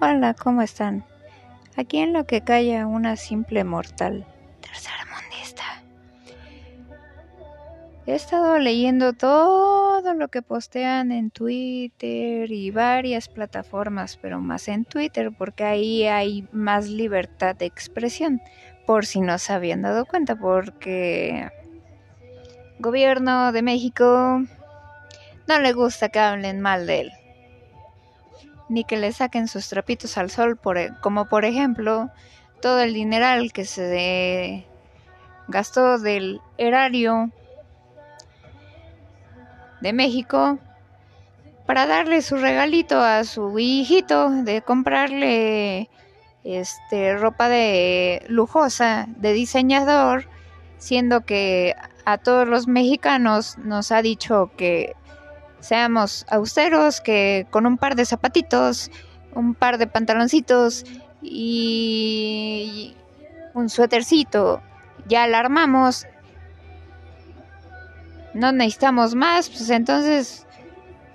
Hola, ¿cómo están? Aquí en lo que calla una simple mortal tercermundista. He estado leyendo todo lo que postean en Twitter y varias plataformas, pero más en Twitter porque ahí hay más libertad de expresión, por si no se habían dado cuenta, porque gobierno de México no le gusta que hablen mal de él ni que le saquen sus trapitos al sol, e, como por ejemplo todo el dineral que se gastó del erario de México para darle su regalito a su hijito de comprarle este ropa de lujosa de diseñador siendo que a todos los mexicanos nos ha dicho que seamos austeros, que con un par de zapatitos, un par de pantaloncitos y un suétercito ya la armamos. No necesitamos más, pues entonces,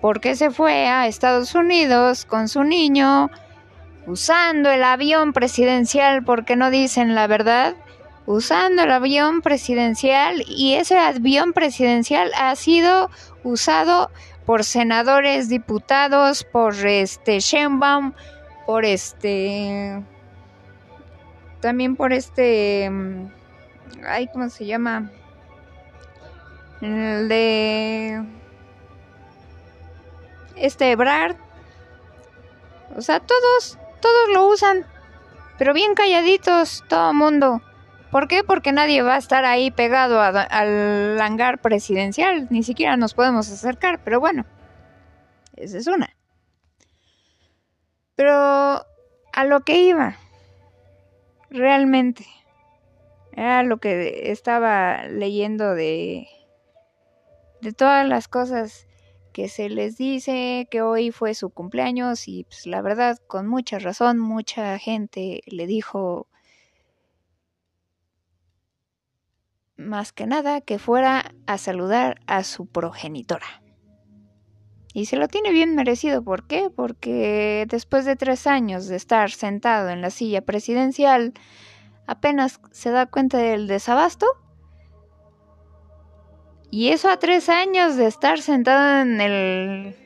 ¿por qué se fue a Estados Unidos con su niño usando el avión presidencial? Porque no dicen la verdad? Usando el avión presidencial y ese avión presidencial ha sido usado por senadores, diputados, por este Sheinbaum, por este también por este mm, ay, ¿cómo se llama? El de este Ebrard. O sea, todos, todos lo usan, pero bien calladitos todo el mundo. ¿Por qué? Porque nadie va a estar ahí pegado al hangar presidencial, ni siquiera nos podemos acercar, pero bueno, esa es una. Pero a lo que iba, realmente, era lo que estaba leyendo de, de todas las cosas que se les dice que hoy fue su cumpleaños y pues la verdad con mucha razón mucha gente le dijo más que nada que fuera a saludar a su progenitora. Y se lo tiene bien merecido. ¿Por qué? Porque después de tres años de estar sentado en la silla presidencial, apenas se da cuenta del desabasto. Y eso a tres años de estar sentado en el...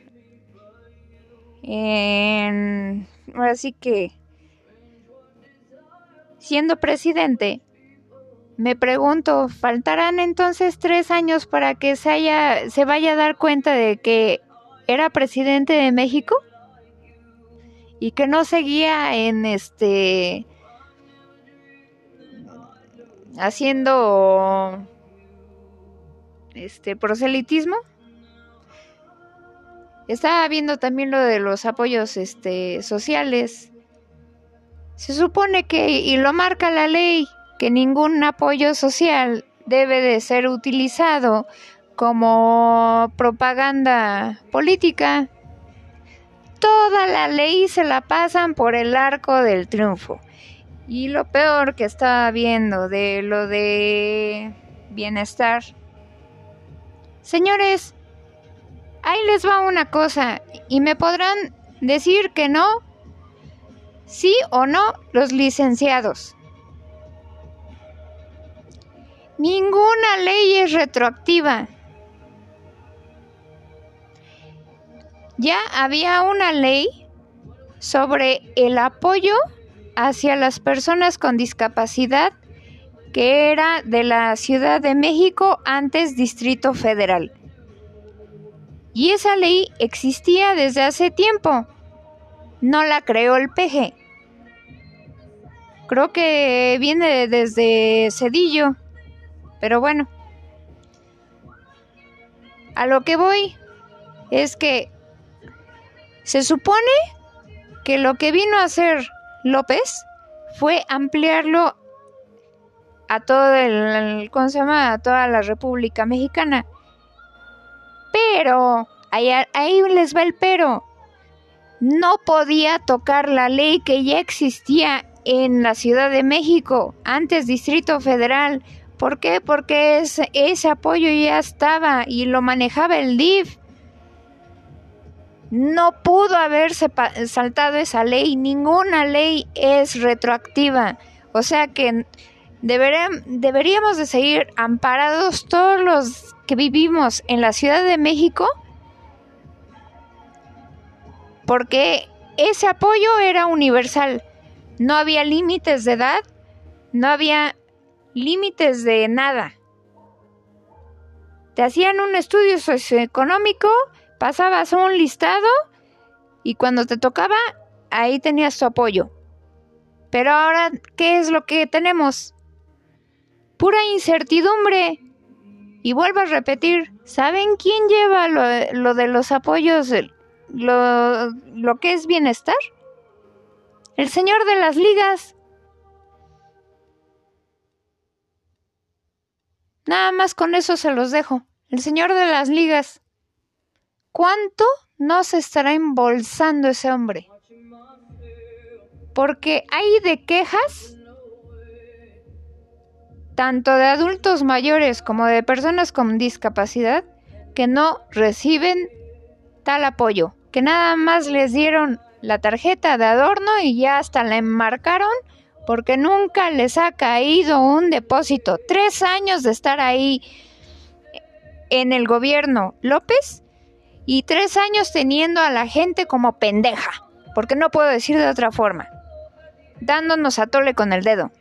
En... Ahora que... Siendo presidente, me pregunto, ¿faltarán entonces tres años para que se haya, se vaya a dar cuenta de que era presidente de México? Y que no seguía en este haciendo este proselitismo. Estaba viendo también lo de los apoyos este sociales. Se supone que y lo marca la ley que ningún apoyo social debe de ser utilizado como propaganda política. Toda la ley se la pasan por el arco del triunfo. Y lo peor que estaba viendo de lo de bienestar. Señores, ahí les va una cosa y me podrán decir que no, sí o no los licenciados. Ninguna ley es retroactiva. Ya había una ley sobre el apoyo hacia las personas con discapacidad que era de la Ciudad de México antes Distrito Federal. Y esa ley existía desde hace tiempo. No la creó el PG. Creo que viene desde Cedillo. Pero bueno, a lo que voy es que se supone que lo que vino a hacer López fue ampliarlo a todo el, ¿cómo se llama? A toda la República Mexicana. Pero, ahí, ahí les va el pero. No podía tocar la ley que ya existía en la Ciudad de México, antes Distrito Federal, ¿Por qué? Porque ese, apoyo ya estaba y lo manejaba el DIF. No pudo haberse saltado esa ley, ninguna ley es retroactiva. O sea que deberíamos de seguir amparados todos los que vivimos en la Ciudad de México porque ese apoyo era universal. No había límites de edad, no había límites de nada. Te hacían un estudio socioeconómico, pasabas un listado y cuando te tocaba, ahí tenías tu apoyo. Pero ahora, ¿qué es lo que tenemos? Pura incertidumbre. Y vuelvo a repetir, ¿saben quién lleva lo, de los apoyos, lo, lo que es bienestar? El señor de las ligas. Nada más con eso se los dejo. El señor de las ligas. ¿Cuánto no se estará embolsando ese hombre? Porque hay de quejas, tanto de adultos mayores como de personas con discapacidad, que no reciben tal apoyo, que nada más les dieron la tarjeta de adorno y ya hasta la enmarcaron porque nunca les ha caído un depósito. Tres años de estar ahí en el gobierno López y tres años teniendo a la gente como pendeja, porque no puedo decir de otra forma, dándonos a tole con el dedo.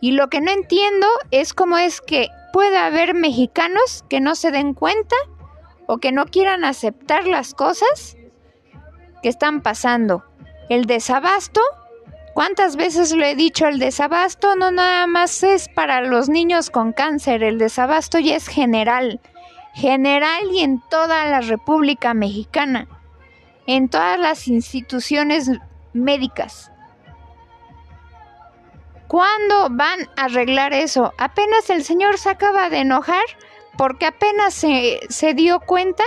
Y lo que no entiendo es cómo es que puede haber mexicanos que no se den cuenta o que no quieran aceptar las cosas que están pasando. El desabasto ¿Cuántas veces lo he dicho? El desabasto no nada más es para los niños con cáncer, el desabasto ya es general, general y en toda la República Mexicana, en todas las instituciones médicas. ¿Cuándo van a arreglar eso? Apenas el señor se acaba de enojar porque apenas se, se, dio cuenta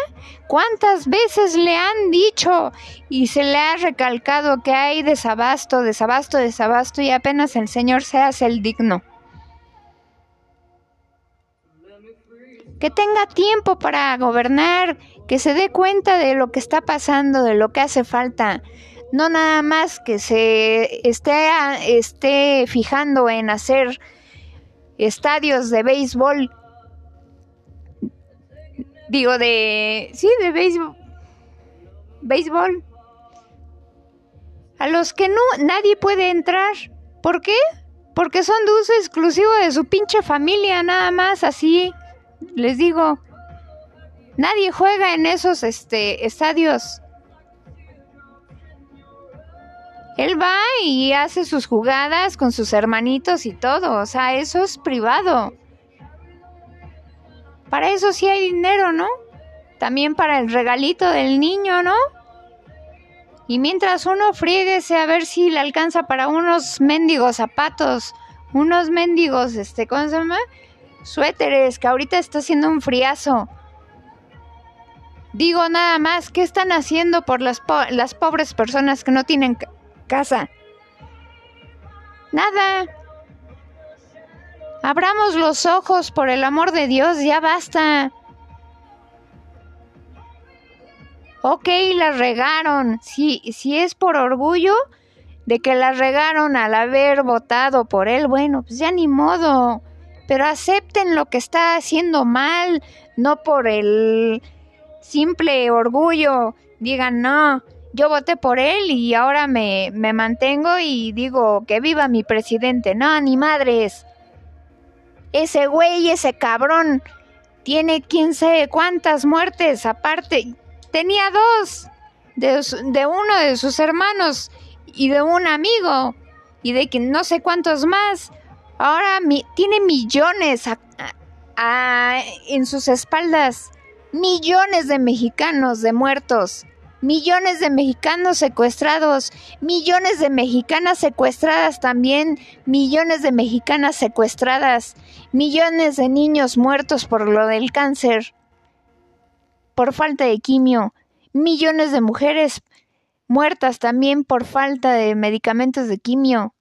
cuántas veces le han dicho y se le ha recalcado que hay desabasto, desabasto, desabasto y apenas el Señor se hace el digno. Que tenga tiempo para gobernar, que se dé cuenta de lo que está pasando, de lo que hace falta. No nada más que se esté, esté fijando en hacer estadios de béisbol Digo, de... Sí, de béisbol. Béisbol. A los que no, nadie puede entrar. ¿Por qué? Porque son de uso exclusivo de su pinche familia, nada más, así. Les digo. Nadie juega en esos este, estadios. Él va y hace sus jugadas con sus hermanitos y todo. O sea, eso es privado. Para eso sí hay dinero, ¿no? También para el regalito del niño, ¿no? Y mientras uno frieguese a ver si le alcanza para unos mendigos zapatos, unos mendigos, este, ¿cómo se llama? Suéteres, que ahorita está haciendo un friazo. Digo nada más, ¿qué están haciendo por las, las pobres personas que no tienen casa? Nada. Abramos los ojos, por el amor de Dios, ya basta. Ok, las regaron. Si, si es por orgullo de que las regaron al haber votado por él, bueno, pues ya ni modo. Pero acepten lo que está haciendo mal, no por el simple orgullo. Digan, no, yo voté por él y ahora me, me mantengo y digo que viva mi presidente. No, ni madres. Ese güey, ese cabrón, tiene quién sabe cuántas muertes. Aparte, tenía dos. De, uno de sus hermanos y de un amigo. Y de que no sé cuántos más. Ahora tiene millones en sus espaldas. Millones de mexicanos de muertos millones de mexicanos secuestrados, millones de mexicanas secuestradas también, millones de mexicanas secuestradas, millones de niños muertos por lo del cáncer, por falta de quimio, millones de mujeres muertas también por falta de medicamentos de quimio.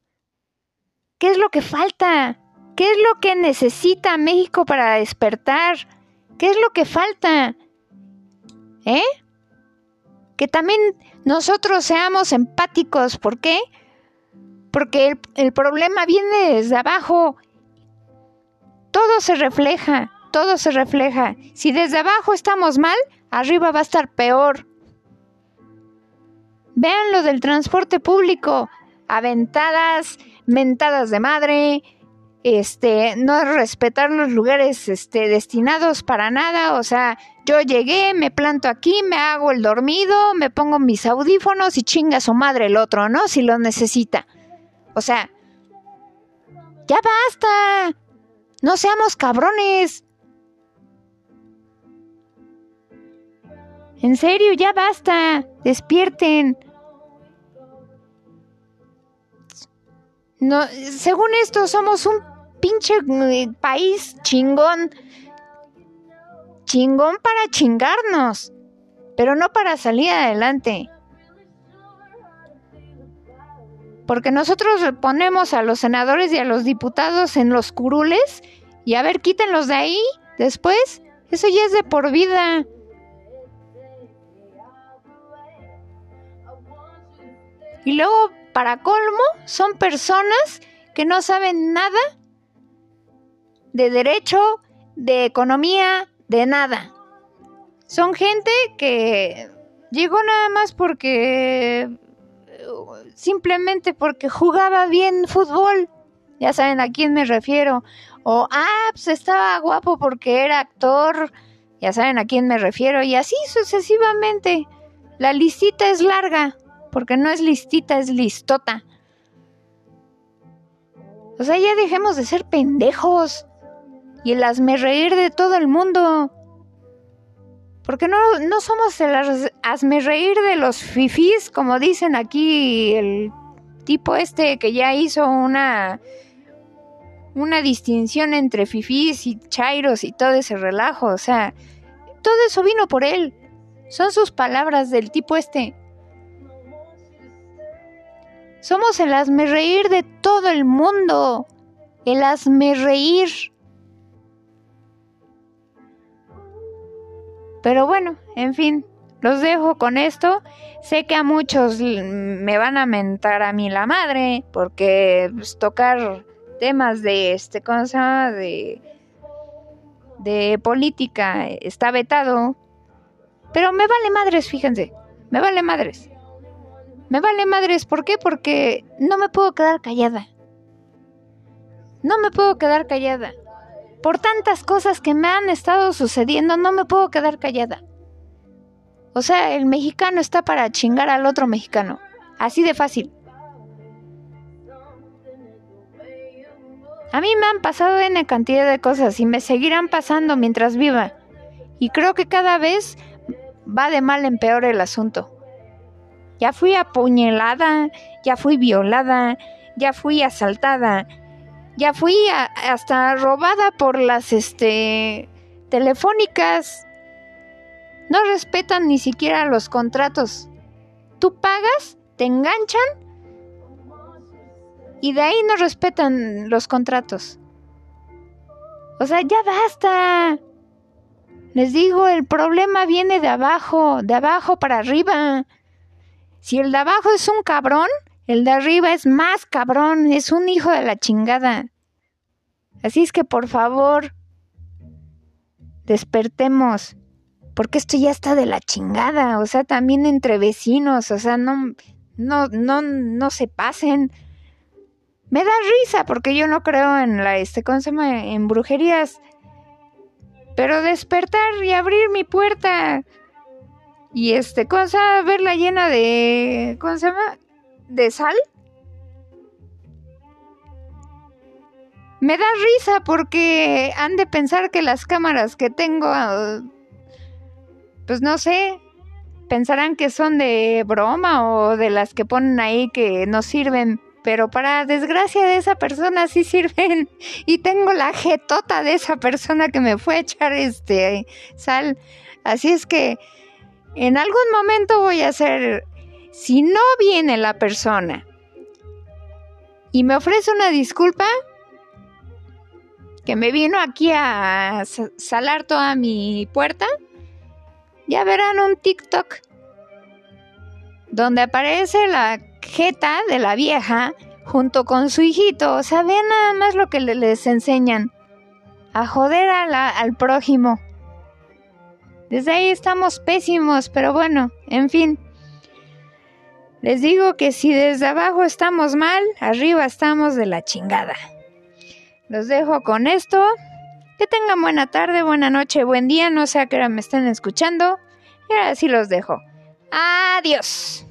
¿Qué es lo que falta? ¿Qué es lo que necesita México para despertar? ¿Qué es lo que falta? ¿Eh? Que también nosotros seamos empáticos. ¿Por qué? Porque el, el problema viene desde abajo. Todo se refleja, todo se refleja. Si desde abajo estamos mal, arriba va a estar peor. Vean lo del transporte público, aventadas, mentadas de madre, este, no respetar los lugares este, destinados para nada, o sea, yo llegué, me planto aquí, me hago el dormido, me pongo mis audífonos y chinga su madre el otro, ¿no? Si lo necesita. O sea, ya basta. No seamos cabrones. En serio, ya basta. Despierten. No, según esto, somos un pinche eh, país chingón. Chingón para chingarnos. Pero no para salir adelante. Porque nosotros ponemos a los senadores y a los diputados en los curules y a ver, quítenlos de ahí después. Eso ya es de por vida. Y luego, para colmo, son personas que no saben nada de derecho, de economía, de nada. Son gente que llegó nada más porque simplemente porque jugaba bien fútbol. Ya saben a quién me refiero. O, ah, pues estaba guapo porque era actor. Ya saben a quién me refiero. Y así sucesivamente. La listita es larga. Porque no es listita, es listota. O sea, ya dejemos de ser pendejos. Y el hazme reír de todo el mundo. Porque no, no somos el hazme reír de los fifís, como dicen aquí el tipo este que ya hizo una una distinción entre fifís y chairos y todo ese relajo, o sea, todo eso vino por él. Son sus palabras del tipo este. Somos el hazme reír de todo el mundo. El hazme reír. Pero bueno, en fin, los dejo con esto. Sé que a muchos me van a mentar a mí la madre porque pues, tocar temas de este ¿cómo de de política está vetado. Pero me vale madres, fíjense. Me vale madres. Me vale madres, ¿por qué? Porque no me puedo quedar callada. No me puedo quedar callada. Por tantas cosas que me han estado sucediendo, no me puedo quedar callada. O sea, el mexicano está para chingar al otro mexicano. Así de fácil. A mí me han pasado N cantidad de cosas y me seguirán pasando mientras viva. Y creo que cada vez va de mal en peor el asunto. Ya fui apuñalada, ya fui violada, ya fui asaltada, ya fui hasta robada por las este telefónicas. No respetan ni siquiera los contratos. Tú pagas, te enganchan y de ahí no respetan los contratos. O sea, ya basta. Les digo, el problema viene de abajo, de abajo para arriba. Si el de abajo es un cabrón, el de arriba es más cabrón, es un hijo de la chingada. Así es que por favor, despertemos, porque esto ya está de la chingada, o sea, también entre vecinos, o sea, no, no, no, no se pasen. Me da risa porque yo no creo en la este ¿cómo se llama? en brujerías. Pero despertar y abrir mi puerta y este cosa verla llena de ¿cómo se llama? De sal. Me da risa porque han de pensar que las cámaras que tengo pues no sé, pensarán que son de broma o de las que ponen ahí que no sirven pero para desgracia de esa persona sí sirven y tengo la jetota de esa persona que me fue a echar este sal. Así es que en algún momento voy a hacer, si no viene la persona y me ofrece una disculpa, que me vino aquí a salar toda mi puerta, ya verán un TikTok donde aparece la jeta de la vieja junto con su hijito. O sea, vean nada más lo que les enseñan. A joder al prójimo. Desde ahí estamos pésimos, pero bueno, en fin. Les digo que si desde abajo estamos mal, arriba estamos de la chingada. Los dejo con esto. Que tengan buena tarde, buena noche, buen día. No sé a qué hora me estén escuchando. Y ahora sí los dejo. Adiós.